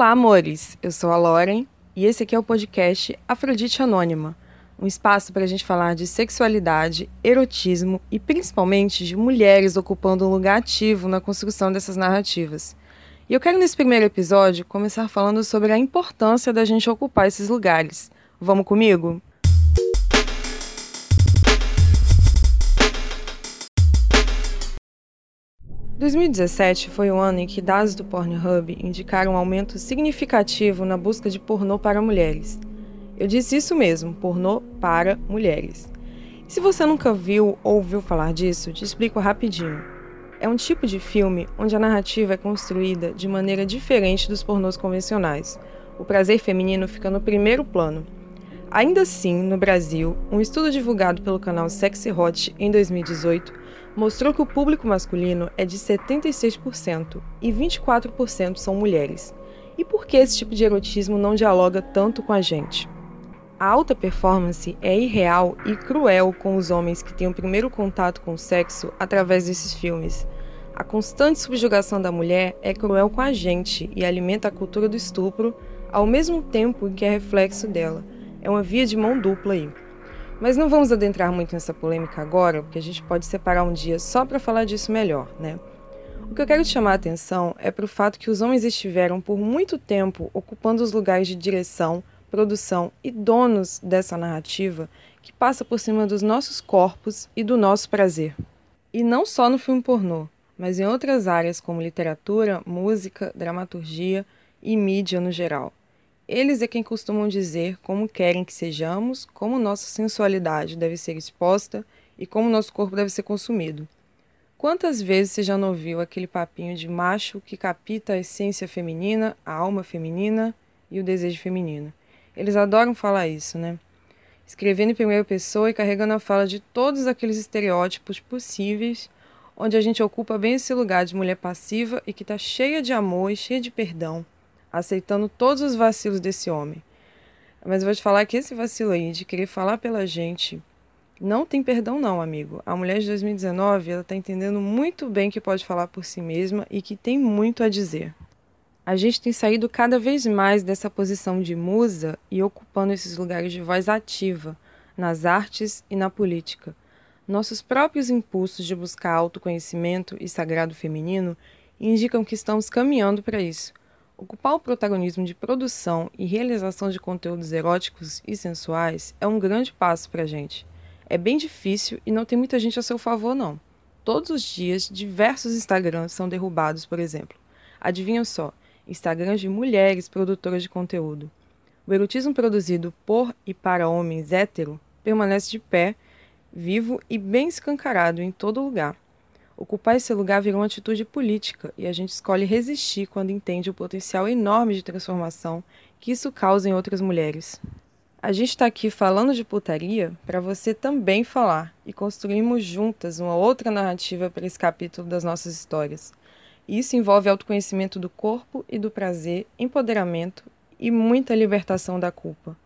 Olá, amores! Eu sou a Lauren e esse aqui é o podcast Afrodite Anônima um espaço para a gente falar de sexualidade, erotismo e principalmente de mulheres ocupando um lugar ativo na construção dessas narrativas. E eu quero, nesse primeiro episódio, começar falando sobre a importância da gente ocupar esses lugares. Vamos comigo? « 2017 foi o ano em que dados do Pornhub indicaram um aumento significativo na busca de pornô para mulheres. Eu disse isso mesmo, pornô para mulheres. E se você nunca viu ou ouviu falar disso, te explico rapidinho. É um tipo de filme onde a narrativa é construída de maneira diferente dos pornôs convencionais. O prazer feminino fica no primeiro plano. Ainda assim, no Brasil, um estudo divulgado pelo canal Sexy Hot em 2018 mostrou que o público masculino é de 76% e 24% são mulheres. E por que esse tipo de erotismo não dialoga tanto com a gente? A alta performance é irreal e cruel com os homens que têm o primeiro contato com o sexo através desses filmes. A constante subjugação da mulher é cruel com a gente e alimenta a cultura do estupro, ao mesmo tempo que é reflexo dela. É uma via de mão dupla aí. Mas não vamos adentrar muito nessa polêmica agora, porque a gente pode separar um dia só para falar disso melhor, né? O que eu quero chamar a atenção é para o fato que os homens estiveram por muito tempo ocupando os lugares de direção, produção e donos dessa narrativa que passa por cima dos nossos corpos e do nosso prazer. E não só no filme pornô, mas em outras áreas como literatura, música, dramaturgia e mídia no geral. Eles é quem costumam dizer como querem que sejamos, como nossa sensualidade deve ser exposta e como nosso corpo deve ser consumido. Quantas vezes você já não ouviu aquele papinho de macho que capita a essência feminina, a alma feminina e o desejo feminino? Eles adoram falar isso, né? Escrevendo em primeira pessoa e carregando a fala de todos aqueles estereótipos possíveis, onde a gente ocupa bem esse lugar de mulher passiva e que está cheia de amor e cheia de perdão, aceitando todos os vacilos desse homem. Mas eu vou te falar que esse vacilo aí de querer falar pela gente não tem perdão não, amigo. A mulher de 2019, ela tá entendendo muito bem que pode falar por si mesma e que tem muito a dizer a gente tem saído cada vez mais dessa posição de musa e ocupando esses lugares de voz ativa nas artes e na política. Nossos próprios impulsos de buscar autoconhecimento e sagrado feminino indicam que estamos caminhando para isso. Ocupar o protagonismo de produção e realização de conteúdos eróticos e sensuais é um grande passo para a gente. É bem difícil e não tem muita gente a seu favor, não. Todos os dias, diversos Instagrams são derrubados, por exemplo. Adivinham só, Instagrams de mulheres produtoras de conteúdo. O erotismo produzido por e para homens hétero permanece de pé, vivo e bem escancarado em todo lugar. Ocupar esse lugar virou uma atitude política e a gente escolhe resistir quando entende o potencial enorme de transformação que isso causa em outras mulheres. A gente está aqui falando de putaria para você também falar e construirmos juntas uma outra narrativa para esse capítulo das nossas histórias. Isso envolve autoconhecimento do corpo e do prazer, empoderamento e muita libertação da culpa.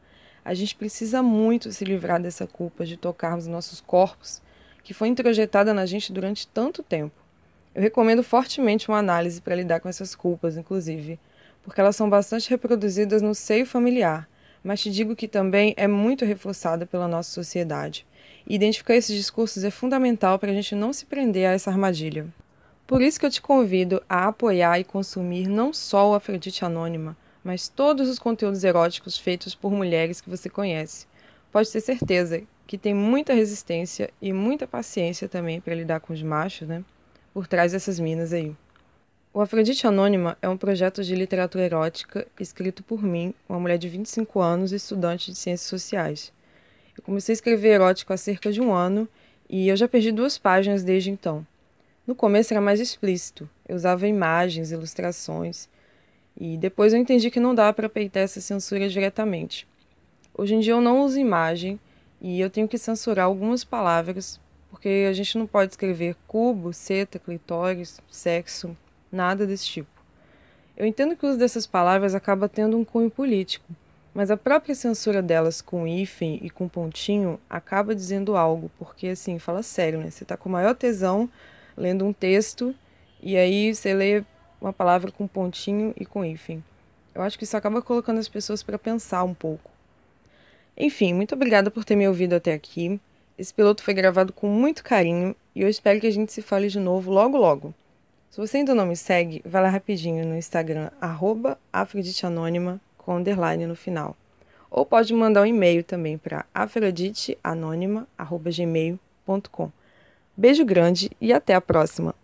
A gente precisa muito se livrar dessa culpa de tocarmos nossos corpos, que foi introjetada na gente durante tanto tempo. Eu recomendo fortemente uma análise para lidar com essas culpas, inclusive, porque elas são bastante reproduzidas no seio familiar, mas te digo que também é muito reforçada pela nossa sociedade. E identificar esses discursos é fundamental para a gente não se prender a essa armadilha. Por isso que eu te convido a apoiar e consumir não só o Afrodite Anônima, mas todos os conteúdos eróticos feitos por mulheres que você conhece. Pode ter certeza que tem muita resistência e muita paciência também para lidar com os machos, né? Por trás dessas minas aí. O Afrodite Anônima é um projeto de literatura erótica escrito por mim, uma mulher de 25 anos e estudante de ciências sociais. Eu comecei a escrever erótico há cerca de um ano e eu já perdi duas páginas desde então. No começo era mais explícito, eu usava imagens, ilustrações, e depois eu entendi que não dá para peitar essa censura diretamente. Hoje em dia eu não uso imagem e eu tenho que censurar algumas palavras, porque a gente não pode escrever cubo, seta, clitóris, sexo, nada desse tipo. Eu entendo que o uso dessas palavras acaba tendo um cunho político, mas a própria censura delas com hífen e com pontinho acaba dizendo algo, porque assim, fala sério, né? Você tá com maior tesão lendo um texto e aí você lê uma palavra com pontinho e com hífen. Eu acho que isso acaba colocando as pessoas para pensar um pouco. Enfim, muito obrigada por ter me ouvido até aqui. Esse piloto foi gravado com muito carinho e eu espero que a gente se fale de novo logo logo. Se você ainda não me segue, vai lá rapidinho no Instagram, arroba com underline no final. Ou pode mandar um e-mail também para afroditeanônima.gmail.com. Beijo grande e até a próxima!